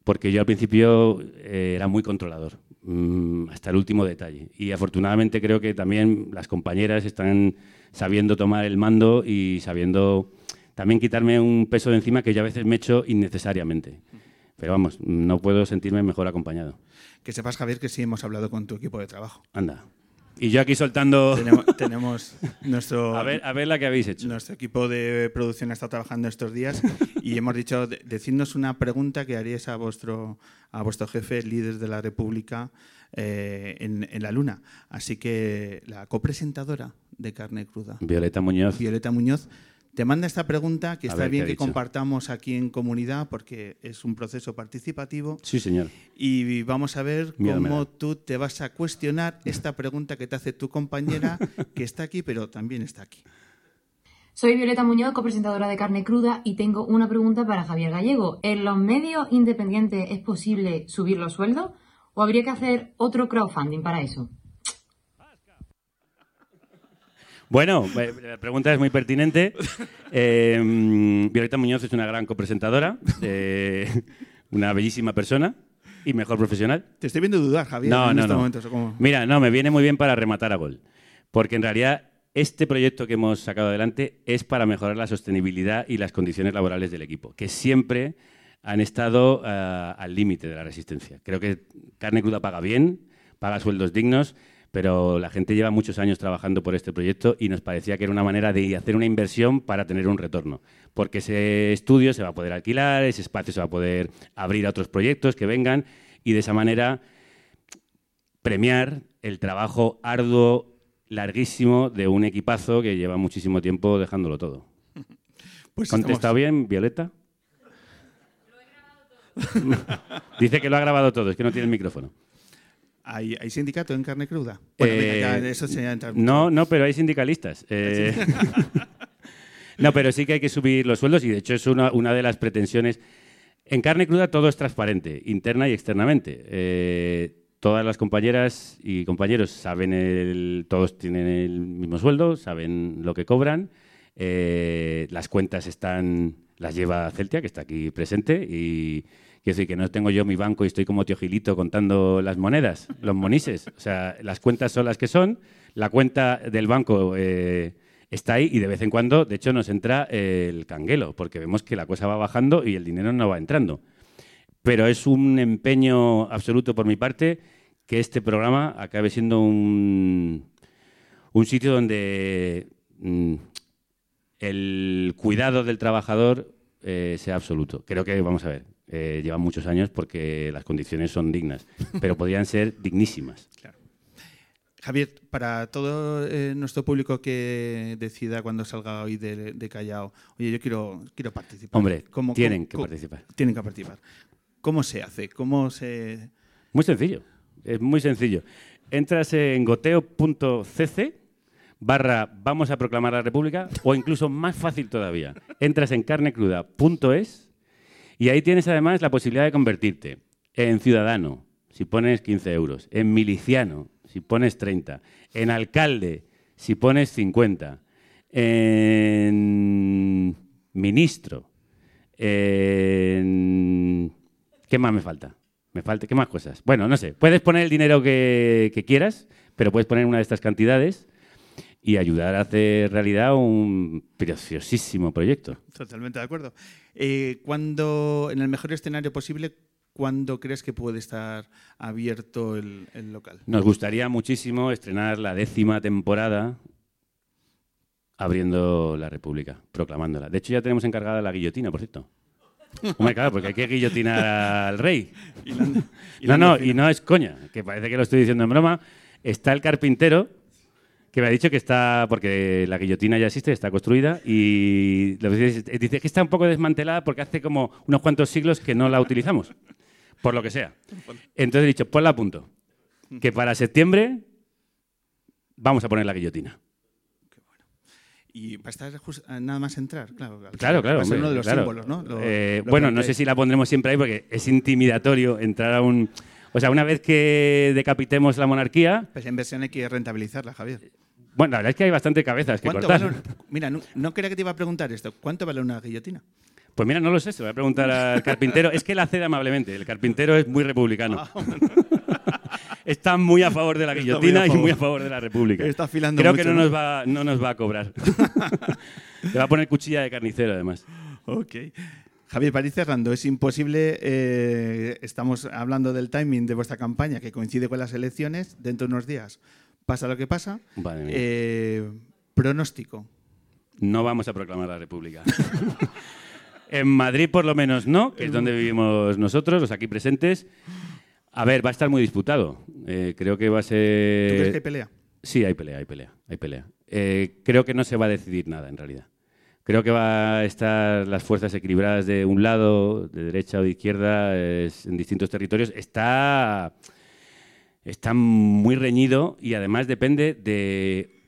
Porque yo al principio eh, era muy controlador, mm, hasta el último detalle. Y afortunadamente creo que también las compañeras están sabiendo tomar el mando y sabiendo también quitarme un peso de encima que yo a veces me echo innecesariamente. Pero vamos, no puedo sentirme mejor acompañado. Que sepas, Javier, que sí hemos hablado con tu equipo de trabajo. Anda. Y yo aquí soltando... Tenemos, [LAUGHS] tenemos nuestro, A ver, a ver la que habéis hecho. nuestro equipo de producción ha estado trabajando estos días y hemos dicho, de- decidnos una pregunta que haríais a vuestro, a vuestro jefe, líder de la República, eh, en, en la Luna. Así que la copresentadora de Carne Cruda, Violeta Muñoz. Violeta Muñoz, te manda esta pregunta que A está ver, ¿qué bien que dicho? compartamos aquí en comunidad porque es un proceso participativo Sí, señor. y vamos a ver Miedo cómo tú te vas a cuestionar esta pregunta que te hace tu compañera [LAUGHS] que está aquí, pero también está aquí. Soy Violeta Muñoz, copresentadora de Carne Cruda, y tengo una pregunta para Javier Gallego. ¿En los medios independientes es posible subir los sueldos o habría que hacer otro crowdfunding para eso? Bueno, eh, la pregunta es muy pertinente. Eh, Violeta Muñoz es una gran copresentadora, eh, una bellísima persona y mejor profesional. Te estoy viendo dudar, Javier, No, en no, estos no. momentos. ¿cómo? Mira, no, me viene muy bien para rematar a gol. Porque en realidad este proyecto que hemos sacado adelante es para mejorar la sostenibilidad y las condiciones laborales del equipo, que siempre han estado ah, al límite de la resistencia. Creo que Carne Cruda paga bien, paga sueldos dignos, pero la gente lleva muchos años trabajando por este proyecto y nos parecía que era una manera de hacer una inversión para tener un retorno. Porque ese estudio se va a poder alquilar, ese espacio se va a poder abrir a otros proyectos que vengan y de esa manera premiar el trabajo arduo, larguísimo de un equipazo que lleva muchísimo tiempo dejándolo todo. [LAUGHS] Pues ¿Contestado estamos- bien, Violeta? [LAUGHS] Dice que lo ha grabado todo, es que no tiene el micrófono. ¿Hay, hay sindicato en carne cruda? Bueno, venga, ya, Eh, eso se entra- No, no, pero hay sindicalistas. Eh, [LAUGHS] no, pero sí que hay que subir los sueldos y de hecho es una, una de las pretensiones. En carne cruda todo es transparente, interna y externamente. Eh, todas las compañeras y compañeros saben, el, todos tienen el mismo sueldo, saben lo que cobran. las cuentas están, las lleva Celtia, que está aquí presente, y quiero decir que no tengo yo mi banco y estoy como tío Gilito contando las monedas, los monises. O sea, las cuentas son las que son, la cuenta del banco eh, está ahí y de vez en cuando, de hecho, nos entra el canguelo, porque vemos que la cosa va bajando y el dinero no va entrando. Pero es un empeño absoluto por mi parte que este programa acabe siendo un, un sitio donde mm, el cuidado del trabajador eh, sea absoluto. Creo que, vamos a ver, Eh, llevan muchos años porque las condiciones son dignas, pero podrían ser dignísimas. [LAUGHS] Claro. Javier, para todo eh, nuestro público que decida cuando salga hoy de, de Callao, oye, yo quiero, quiero participar. Hombre, ¿Cómo- tienen cómo- que cómo- participar. Tienen que participar. ¿Cómo se hace? ¿Cómo se...? Muy sencillo, es muy sencillo. Entras en goteo.cc barra vamos a proclamar la república o incluso más fácil todavía, entras en carnecruda.es y ahí tienes además la posibilidad de convertirte en ciudadano, si pones 15 euros, en miliciano, si pones 30, en alcalde, si pones 50, en ministro, en... ¿Qué más me falta? Me falta, ¿qué más cosas? Bueno, no sé. Puedes poner el dinero que, que quieras, pero puedes poner una de estas cantidades y ayudar a hacer realidad un preciosísimo proyecto. Totalmente de acuerdo. Eh, cuando, en el mejor escenario posible, ¿cuándo crees que puede estar abierto el, el local? Nos gustaría muchísimo estrenar la décima temporada abriendo la República, proclamándola. De hecho, ya tenemos encargada la guillotina, por cierto. Hombre, claro, porque hay que guillotinar al rey. [LAUGHS] No, no, y no es coña, que parece que lo estoy diciendo en broma. Está el carpintero que me ha dicho que está, porque la guillotina ya existe, está construida, y dice que está un poco desmantelada porque hace como unos cuantos siglos que no la utilizamos, por lo que sea. Entonces he dicho, ponla a punto, que para septiembre vamos a poner la guillotina. Y va a estar eh, nada más entrar, claro. Claro, claro. Va a ser hombre, uno de los claro. símbolos, ¿no? Lo- Eh, lo bueno, no sé si la pondremos siempre ahí porque es intimidatorio entrar a un... O sea, una vez que decapitemos la monarquía, Pues en versión hay que rentabilizarla, Javier. bueno, la verdad es que hay bastante cabezas que ¿Cuánto cortar. vale un- Mira, no, no creía que te iba a preguntar esto. ¿Cuánto vale una guillotina? Pues mira, no lo sé, se lo voy a preguntar al [LAUGHS] carpintero. Es que él accede amablemente. El carpintero es muy republicano. [LAUGHS] Está muy a favor de la muy guillotina y muy a favor de la república. Está afilando Creo mucho, que no ¿no? nos, va, no nos va a cobrar. [LAUGHS] Le va a poner cuchilla de carnicero, además. Ok. Javier, para ir cerrando, es imposible, eh, estamos hablando del timing de vuestra campaña que coincide con las elecciones, dentro de unos días pasa lo que pasa. Eh, pronóstico. No vamos a proclamar la república. [LAUGHS] en Madrid, por lo menos, no, que es donde vivimos nosotros, los aquí presentes. A ver, va a estar muy disputado. Eh, creo que va a ¿Tú crees ser... que hay pelea? Sí, hay pelea, hay pelea, hay pelea. Creo que no se va a decidir nada, en realidad. Creo que va a estar las fuerzas equilibradas de un lado, de derecha o de izquierda, en distintos territorios. Está, está muy reñido y además depende de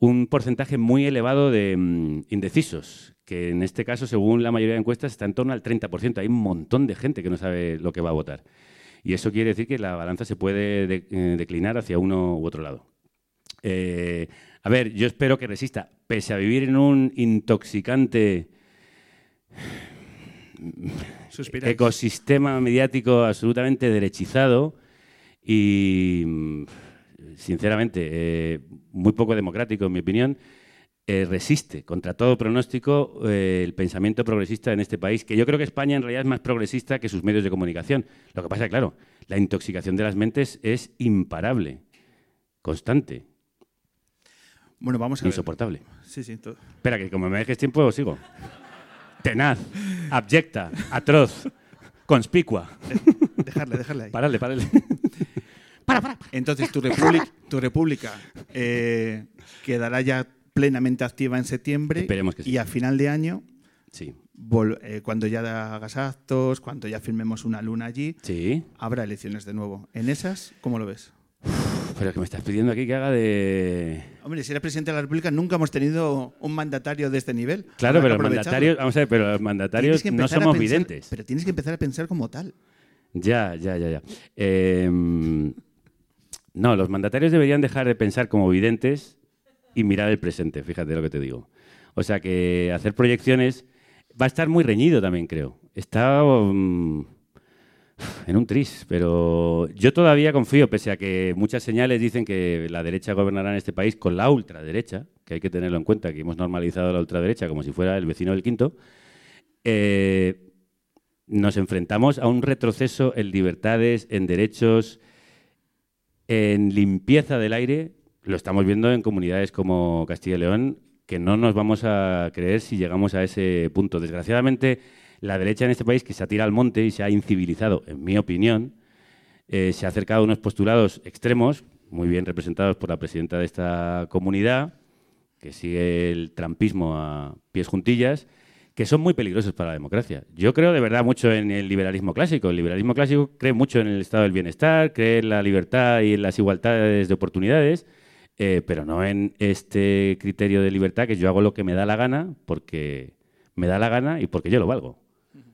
un porcentaje muy elevado de mm, indecisos, que en este caso, según la mayoría de encuestas, está en torno al 30%. Hay un montón de gente que no sabe lo que va a votar. Y eso quiere decir que la balanza se puede de- eh, declinar hacia uno u otro lado. Eh, a ver, yo espero que resista, pese a vivir en un intoxicante Suspiráis. ecosistema mediático absolutamente derechizado y, sinceramente, eh, muy poco democrático, en mi opinión, eh, resiste contra todo pronóstico eh, el pensamiento progresista en este país, que yo creo que España en realidad es más progresista que sus medios de comunicación. Lo que pasa, claro, la intoxicación de las mentes es imparable, constante, Bueno, vamos a ver. insoportable. Sí, sí. Espera, que como me dejes tiempo, sigo. Tenaz, abyecta, atroz, conspicua. Dejarle, dejarle ahí. Parale, parale. Entonces, tu, república, tu república eh, quedará ya plenamente activa en septiembre Esperemos que sí. y a final de año, Sí, eh, cuando ya hagas actos, cuando ya firmemos una luna allí, sí. habrá elecciones de nuevo. ¿En esas, cómo lo ves? Pero que me estás pidiendo aquí que haga de... Hombre, si eres presidente de la República, nunca hemos tenido un mandatario de este nivel. Claro, pero los mandatarios, vamos a ver, pero los mandatarios no somos pensar- videntes. Pero tienes que empezar a pensar como tal. Ya, ya, ya, ya. Eh, no, los mandatarios deberían dejar de pensar como videntes y mirar el presente, fíjate lo que te digo. O sea que hacer proyecciones va a estar muy reñido también, creo. Está mm, en un tris, pero yo todavía confío, pese a que muchas señales dicen que la derecha gobernará en este país con la ultraderecha, que hay que tenerlo en cuenta, que hemos normalizado la ultraderecha como si fuera el vecino del quinto. Eh, nos enfrentamos a un retroceso en libertades, en derechos, en limpieza del aire. Lo estamos viendo en comunidades como Castilla y León, que no nos vamos a creer si llegamos a ese punto. Desgraciadamente, La derecha en este país que se atira al monte y se ha incivilizado, en mi opinión, eh, se ha acercado a unos postulados extremos, muy bien representados por la presidenta de esta comunidad, que sigue el trampismo a pies juntillas, que son muy peligrosos para la democracia. Yo creo de verdad mucho en el liberalismo clásico. El liberalismo clásico cree mucho en el estado del bienestar, cree en la libertad y en las igualdades de oportunidades, eh, pero no en este criterio de libertad que yo hago lo que me da la gana porque me da la gana y porque yo lo valgo.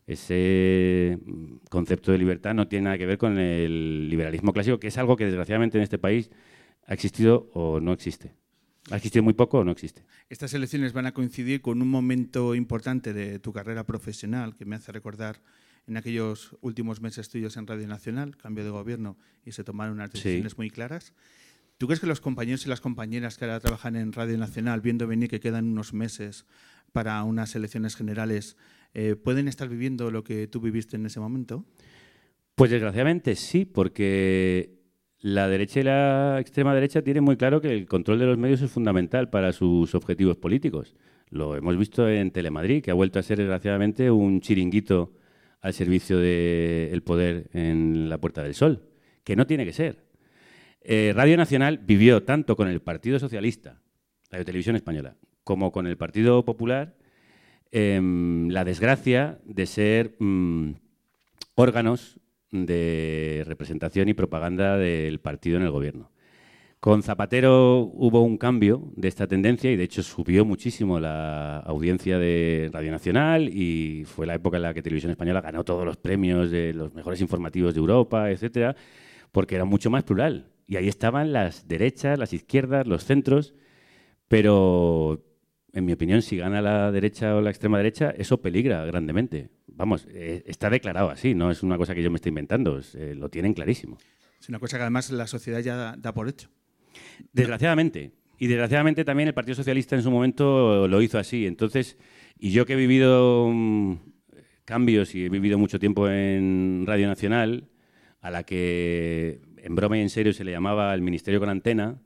Ese mm, concepto de libertad no tiene nada que ver con el liberalismo clásico, que es algo que desgraciadamente en este país ha existido o no existe. ¿Ha existido muy poco o no existe? Estas elecciones van a coincidir con un momento importante de tu carrera profesional que me hace recordar en aquellos últimos meses tuyos en Radio Nacional, cambio de gobierno y se tomaron unas decisiones muy claras. ¿Tú crees que los compañeros y las compañeras que ahora trabajan en Radio Nacional, viendo venir que quedan unos meses para unas elecciones generales, eh, pueden estar viviendo lo que tú viviste en ese momento? Pues desgraciadamente sí, porque la derecha y la extrema derecha tienen muy claro que el control de los medios es fundamental para sus objetivos políticos. Lo hemos visto en Telemadrid, que ha vuelto a ser desgraciadamente un chiringuito al servicio del poder en la Puerta del Sol, que no tiene que ser. Eh, Radio Nacional vivió tanto con el Partido Socialista, Radio Televisión Española, como con el Partido Popular em, la desgracia de ser mm, órganos de representación y propaganda del partido en el gobierno. Con Zapatero hubo un cambio de esta tendencia y de hecho subió muchísimo la audiencia de Radio Nacional y fue la época en la que Televisión Española ganó todos los premios de los mejores informativos de Europa, etcétera, porque era mucho más plural y ahí estaban las derechas, las izquierdas, los centros, pero en mi opinión, si gana la derecha o la extrema derecha, eso peligra grandemente. Vamos, eh, está declarado así, no es una cosa que yo me estoy inventando, eh, lo tienen clarísimo. Es una cosa que además la sociedad ya da, por hecho. Desgraciadamente. Y desgraciadamente también el Partido Socialista en su momento lo hizo así. Entonces, y yo que he vivido mm, cambios y he vivido mucho tiempo en Radio Nacional, a la que en broma y en serio se le llamaba el Ministerio con Antena,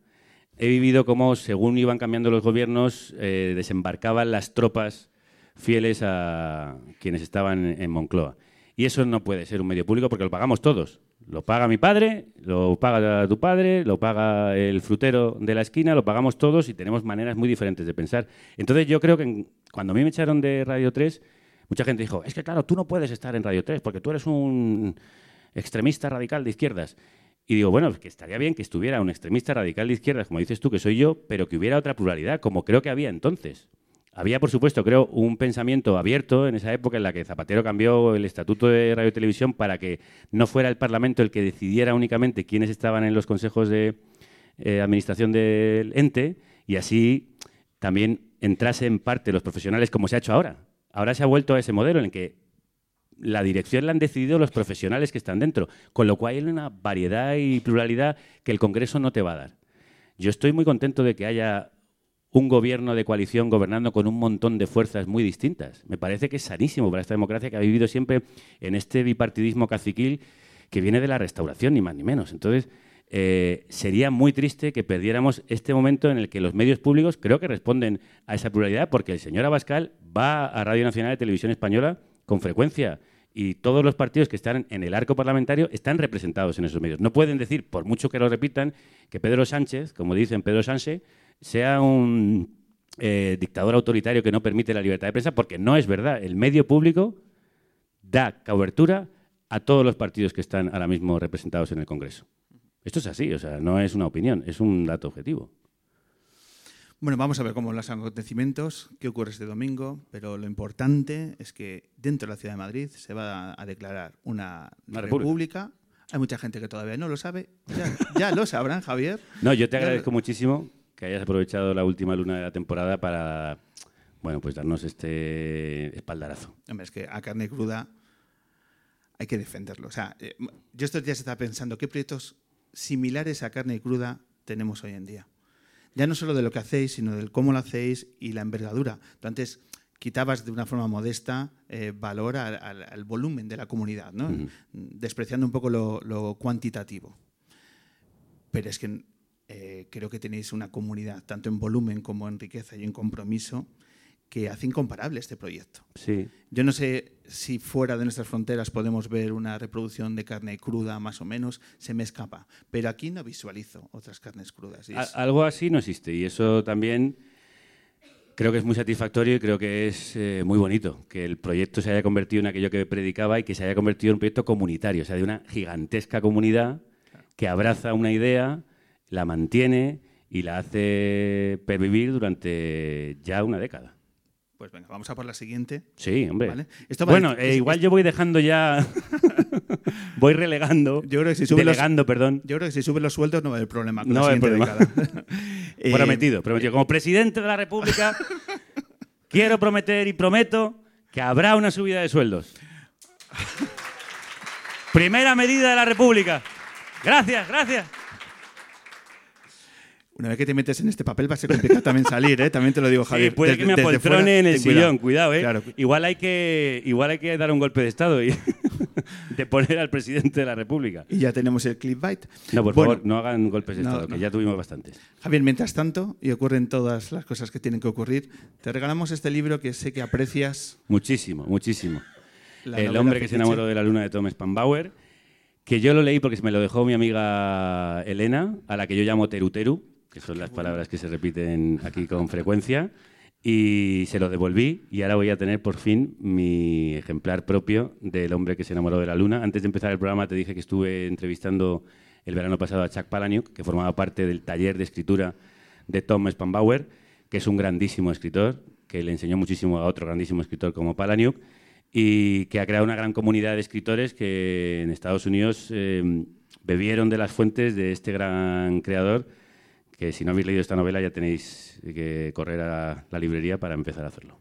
he vivido cómo, según iban cambiando los gobiernos, eh, desembarcaban las tropas fieles a quienes estaban en Moncloa. Y eso no puede ser un medio público porque lo pagamos todos. Lo paga mi padre, lo paga tu padre, lo paga el frutero de la esquina, lo pagamos todos y tenemos maneras muy diferentes de pensar. Entonces yo creo que cuando a mí me echaron de Radio 3, mucha gente dijo, es que claro, tú no puedes estar en Radio 3 porque tú eres un extremista radical de izquierdas. Y digo, bueno, que estaría bien que estuviera un extremista radical de izquierdas, como dices tú, que soy yo, pero que hubiera otra pluralidad, como creo que había entonces. Había, por supuesto, creo, un pensamiento abierto en esa época en la que Zapatero cambió el estatuto de radio y televisión para que no fuera el Parlamento el que decidiera únicamente quiénes estaban en los consejos de eh, administración del ente y así también entrase en parte los profesionales como se ha hecho ahora. Ahora se ha vuelto a ese modelo en el que la dirección la han decidido los profesionales que están dentro, con lo cual hay una variedad y pluralidad que el Congreso no te va a dar. Yo estoy muy contento de que haya un gobierno de coalición gobernando con un montón de fuerzas muy distintas. Me parece que es sanísimo para esta democracia que ha vivido siempre en este bipartidismo caciquil que viene de la restauración, ni más ni menos. Entonces, eh, sería muy triste que perdiéramos este momento en el que los medios públicos creo que responden a esa pluralidad, porque el señor Abascal va a Radio Nacional de Televisión Española con frecuencia y todos los partidos que están en el arco parlamentario están representados en esos medios. No pueden decir, por mucho que lo repitan, que Pedro Sánchez, como dicen Pedro Sánchez, sea un eh, dictador autoritario que no permite la libertad de prensa, porque no es verdad. El medio público da cobertura a todos los partidos que están ahora mismo representados en el Congreso. Esto es así, o sea, no es una opinión, es un dato objetivo. Bueno, vamos a ver cómo los acontecimientos, qué ocurre este domingo, pero lo importante es que dentro de la ciudad de Madrid se va a declarar una, república. Hay mucha gente que todavía no lo sabe. Ya, lo sabrán, Javier. [LAUGHS] No, yo te agradezco muchísimo que hayas aprovechado la última luna de la temporada para, bueno, pues darnos este espaldarazo. Hombre, es que a carne cruda hay que defenderlo. O sea, eh, yo estos días estaba pensando qué proyectos similares a carne cruda tenemos hoy en día ya no solo de lo que hacéis, sino del cómo lo hacéis y la envergadura. Tú antes quitabas de una forma modesta eh, valor al, volumen de la comunidad, ¿no? despreciando un poco lo, cuantitativo. Pero es que eh, creo que tenéis una comunidad, tanto en volumen como en riqueza y en compromiso, que hace incomparable este proyecto. Sí. Yo no sé si fuera de nuestras fronteras podemos ver una reproducción de carne cruda, más o menos, se me escapa. Pero aquí no visualizo otras carnes crudas. es- algo así no existe y eso también creo que es muy satisfactorio y creo que es eh, muy bonito que el proyecto se haya convertido en aquello que predicaba y que se haya convertido en un proyecto comunitario, o sea, de una gigantesca comunidad que abraza una idea, la mantiene y la hace pervivir durante ya una década. Pues venga, vamos a por la siguiente. Sí, hombre. Vale. Esto va bueno, eh, igual yo voy dejando ya, [LAUGHS] voy relegando, Yo creo que si sube los- delegando, perdón. Yo creo que si suben los sueldos no va a haber problema con No va a haber década. [LAUGHS] [LAUGHS] Eh, Prometido, prometido. Como presidente de la República, quiero prometer y prometo que habrá una subida de sueldos. Primera medida de la República. Gracias, gracias. Una vez que te metes en este papel va a ser complicado también salir, ¿eh? También te lo digo, Sí, Javier. puede Desde- que me apoltrone en el sillón, cuidado, ¿eh? Claro. Igual, hay que, igual hay que dar un golpe de Estado y [LAUGHS] de poner al presidente de la República. Y ya tenemos el clickbait. No, por Bueno, favor, no hagan golpes de no, Estado, no. que ya tuvimos bastantes. Javier, mientras tanto, y ocurren todas las cosas que tienen que ocurrir, te regalamos este libro que sé que aprecias. Muchísimo, muchísimo. La el hombre que se enamoró de la luna de Tom Spanbauer, que yo lo leí porque me lo dejó mi amiga Elena, a la que yo llamo Teruteru, que son las palabras que se repiten aquí con frecuencia, y se lo devolví y ahora voy a tener por fin mi ejemplar propio del hombre que se enamoró de la luna. Antes de empezar el programa te dije que estuve entrevistando el verano pasado a Chuck Palahniuk, que formaba parte del taller de escritura de Tom Spanbauer, que es un grandísimo escritor, que le enseñó muchísimo a otro grandísimo escritor como Palahniuk, y que ha creado una gran comunidad de escritores que en Estados Unidos eh, bebieron de las fuentes de este gran creador, que si no habéis leído esta novela ya tenéis que correr a la librería para empezar a hacerlo.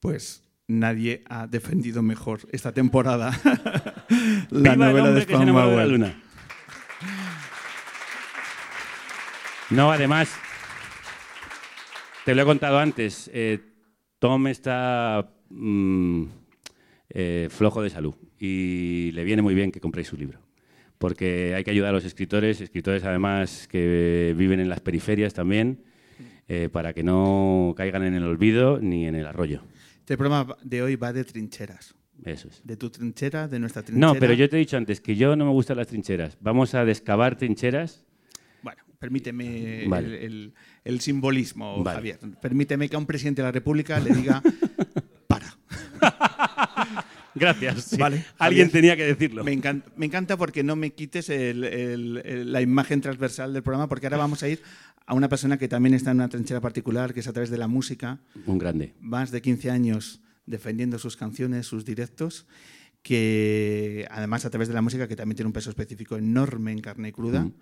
Pues nadie ha defendido mejor esta temporada [LAUGHS] ¡Viva la el novela de que se enamoró de la Spanbauer. luna! No, además, te lo he contado antes, eh, Tom está mm, eh, flojo de salud y le viene muy bien que compréis su libro. Porque hay que ayudar a los escritores, escritores además que viven en las periferias también, eh, para que no caigan en el olvido ni en el arroyo. Este programa de hoy va de trincheras. Eso es. De tu trinchera, de nuestra trinchera. No, pero yo te he dicho antes que yo no me gustan las trincheras. Vamos a descavar trincheras. Bueno, permíteme Vale. el, el- el simbolismo, Vale. Javier. Permíteme que a un presidente de la República le diga. [LAUGHS] Gracias. sí. Vale, Alguien Javier. tenía que decirlo. Me encanta, me encanta porque no me quites el- el- el- la imagen transversal del programa, porque ahora vamos a ir a una persona que también está en una trinchera particular, que es a través de la música, Un grande. más de 15 años defendiendo sus canciones, sus directos, que además a través de la música, que también tiene un peso específico enorme en carne y cruda, Mm.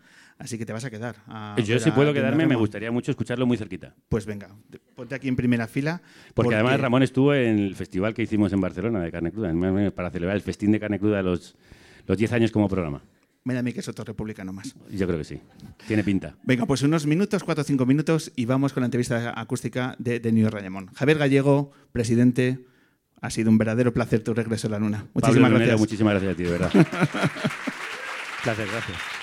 Así que te vas a quedar. a Yo si puedo quedarme, me gustaría mucho escucharlo muy cerquita. Pues venga, ponte aquí en primera fila. Porque, además Ramón estuvo en el festival que hicimos en Barcelona de carne cruda, para celebrar el festín de carne cruda los, los 10 años como programa. Me da a mí que es otro republicano más. Yo creo que sí. Tiene pinta. Venga, pues unos minutos, cuatro o cinco minutos, y vamos con la entrevista acústica de, de New Rayamón. Javier Gallego, presidente, ha sido un verdadero placer tu regreso a la luna. Pablo Muchísimas Lunero, gracias. muchísimas gracias a ti, de verdad. [LAUGHS] Placer, gracias.